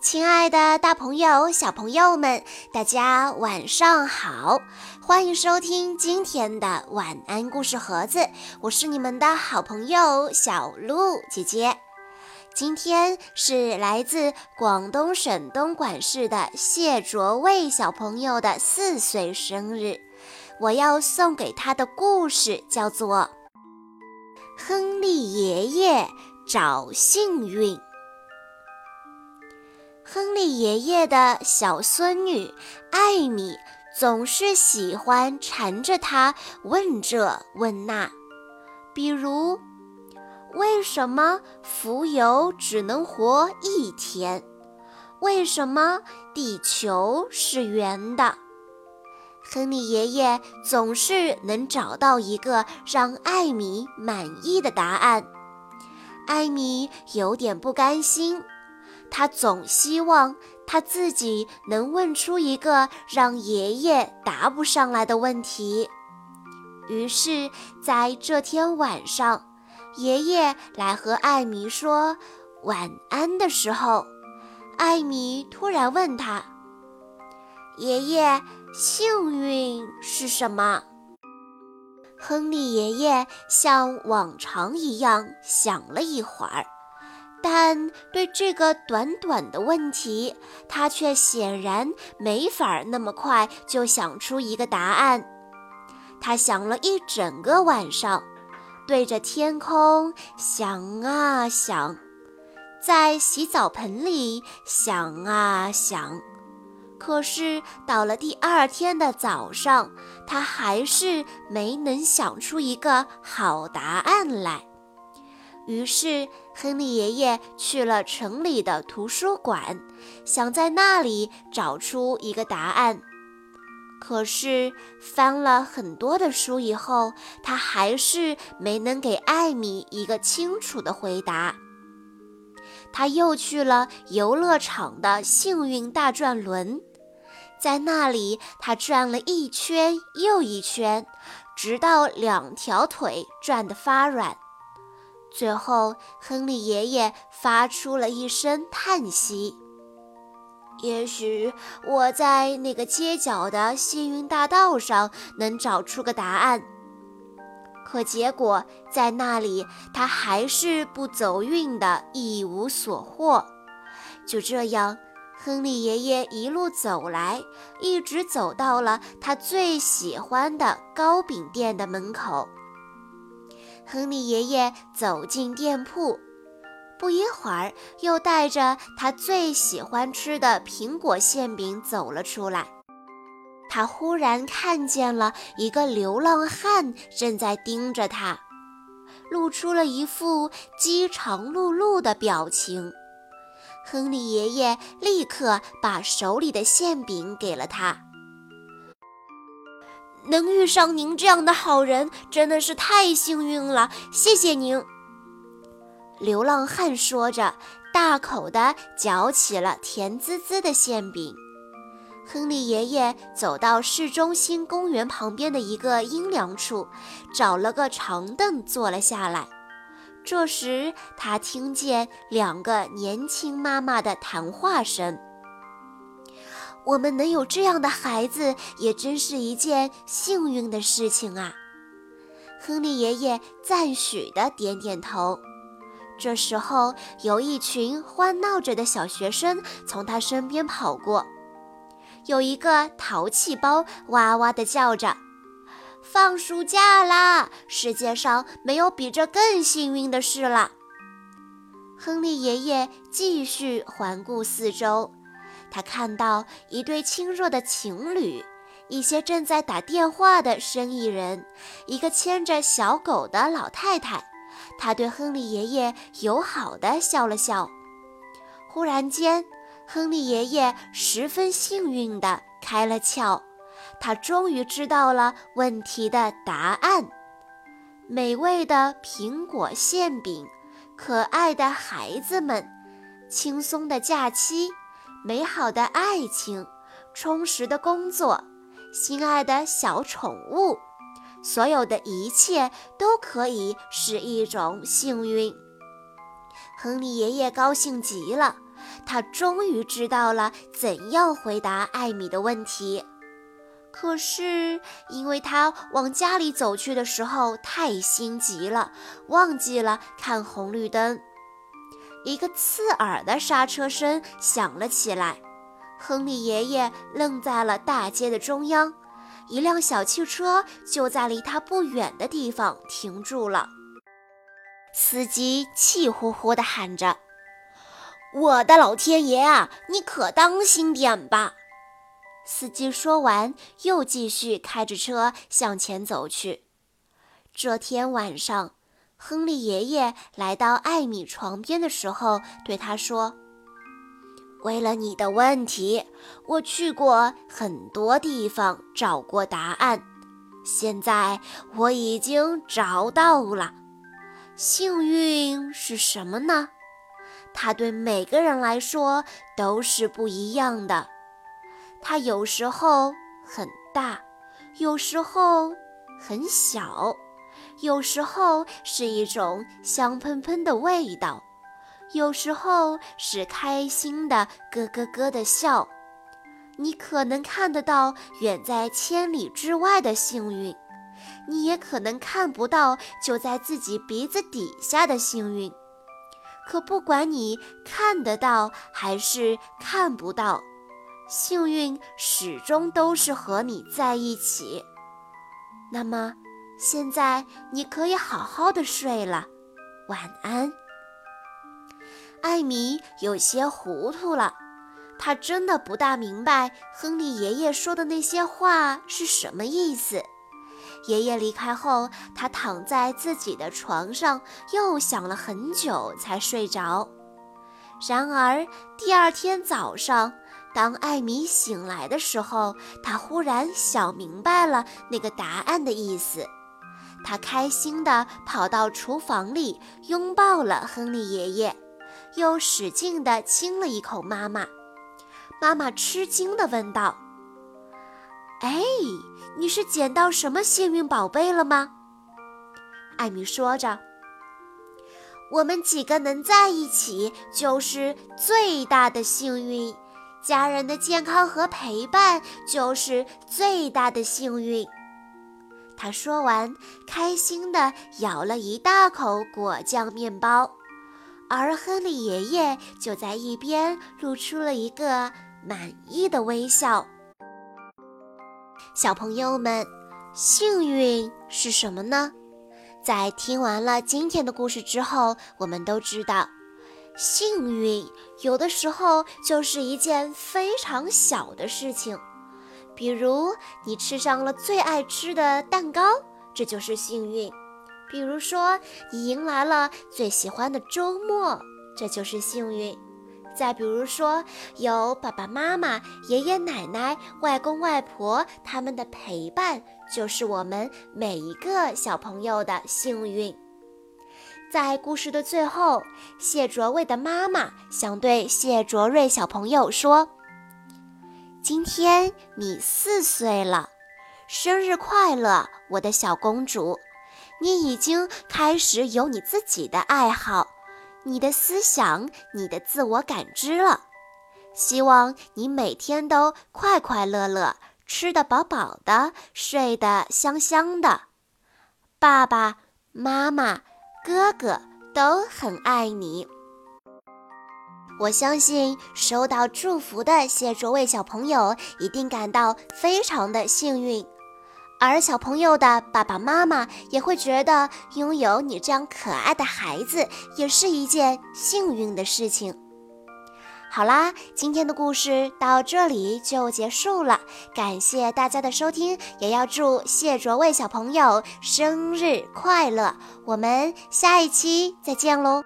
亲爱的，大朋友、小朋友们，大家晚上好！欢迎收听今天的晚安故事盒子，我是你们的好朋友小鹿姐姐。今天是来自广东省东莞市的谢卓卫小朋友的四岁生日，我要送给他的故事叫做《亨利爷爷找幸运》。亨利爷爷的小孙女艾米总是喜欢缠着他问这问那，比如：为什么浮游只能活一天？为什么地球是圆的？亨利爷爷总是能找到一个让艾米满意的答案。艾米有点不甘心。他总希望他自己能问出一个让爷爷答不上来的问题。于是，在这天晚上，爷爷来和艾米说晚安的时候，艾米突然问他：“爷爷，幸运是什么？”亨利爷爷像往常一样想了一会儿。但对这个短短的问题，他却显然没法那么快就想出一个答案。他想了一整个晚上，对着天空想啊想，在洗澡盆里想啊想。可是到了第二天的早上，他还是没能想出一个好答案来。于是，亨利爷爷去了城里的图书馆，想在那里找出一个答案。可是，翻了很多的书以后，他还是没能给艾米一个清楚的回答。他又去了游乐场的幸运大转轮，在那里，他转了一圈又一圈，直到两条腿转得发软。最后，亨利爷爷发出了一声叹息。也许我在那个街角的幸运大道上能找出个答案，可结果在那里，他还是不走运的，一无所获。就这样，亨利爷爷一路走来，一直走到了他最喜欢的糕饼店的门口。亨利爷爷走进店铺，不一会儿，又带着他最喜欢吃的苹果馅饼走了出来。他忽然看见了一个流浪汉正在盯着他，露出了一副饥肠辘辘的表情。亨利爷爷立刻把手里的馅饼给了他。能遇上您这样的好人，真的是太幸运了，谢谢您。流浪汉说着，大口地嚼起了甜滋滋的馅饼。亨利爷爷走到市中心公园旁边的一个阴凉处，找了个长凳坐了下来。这时，他听见两个年轻妈妈的谈话声。我们能有这样的孩子，也真是一件幸运的事情啊！亨利爷爷赞许地点点头。这时候，有一群欢闹着的小学生从他身边跑过，有一个淘气包哇哇地叫着：“放暑假啦！世界上没有比这更幸运的事了。”亨利爷爷继续环顾四周。他看到一对亲热的情侣，一些正在打电话的生意人，一个牵着小狗的老太太。他对亨利爷爷友好地笑了笑。忽然间，亨利爷爷十分幸运地开了窍，他终于知道了问题的答案：美味的苹果馅饼，可爱的孩子们，轻松的假期。美好的爱情，充实的工作，心爱的小宠物，所有的一切都可以是一种幸运。亨利爷爷高兴极了，他终于知道了怎样回答艾米的问题。可是，因为他往家里走去的时候太心急了，忘记了看红绿灯，一个刺耳的刹车声响了起来。亨利爷爷愣在了大街的中央，一辆小汽车就在离他不远的地方停住了。司机气呼呼地喊着：“我的老天爷啊，你可当心点吧！”司机说完，又继续开着车向前走去。这天晚上，亨利爷爷来到艾米床边的时候，对他说：“为了你的问题，我去过很多地方找过答案，现在我已经找到了。幸运是什么呢？它对每个人来说都是不一样的。”它有时候很大，有时候很小，有时候是一种香喷喷的味道，有时候是开心的咯咯咯的笑。你可能看得到远在千里之外的幸运，你也可能看不到就在自己鼻子底下的幸运。可不管你看得到还是看不到。幸运始终都是和你在一起。那么，现在你可以好好的睡了，晚安。艾米有些糊涂了，她真的不大明白亨利爷爷说的那些话是什么意思。爷爷离开后，她躺在自己的床上，又想了很久才睡着。然而第二天早上。当艾米醒来的时候，她忽然想明白了那个答案的意思。他开心地跑到厨房里，拥抱了亨利爷爷，又使劲地亲了一口妈妈。妈妈吃惊地问道：“哎，你是捡到什么幸运宝贝了吗？”艾米说着：“我们几个能在一起，就是最大的幸运。”家人的健康和陪伴就是最大的幸运。他说完，开心地咬了一大口果酱面包，而亨利爷爷就在一边露出了一个满意的微笑。小朋友们，幸运是什么呢？在听完了今天的故事之后，我们都知道。幸运有的时候就是一件非常小的事情，比如你吃上了最爱吃的蛋糕，这就是幸运；比如说你迎来了最喜欢的周末，这就是幸运；再比如说有爸爸妈妈、爷爷奶奶、外公外婆他们的陪伴，就是我们每一个小朋友的幸运。在故事的最后，谢卓卫的妈妈想对谢卓瑞小朋友说：“今天你四岁了，生日快乐，我的小公主！你已经开始有你自己的爱好、你的思想、你的自我感知了。希望你每天都快快乐乐，吃得饱饱的，睡得香香的。爸爸妈妈。”哥哥都很爱你，我相信收到祝福的谢卓伟小朋友一定感到非常的幸运，而小朋友的爸爸妈妈也会觉得拥有你这样可爱的孩子也是一件幸运的事情。好啦，今天的故事到这里就结束了，感谢大家的收听，也要祝谢卓卫小朋友生日快乐！我们下一期再见喽。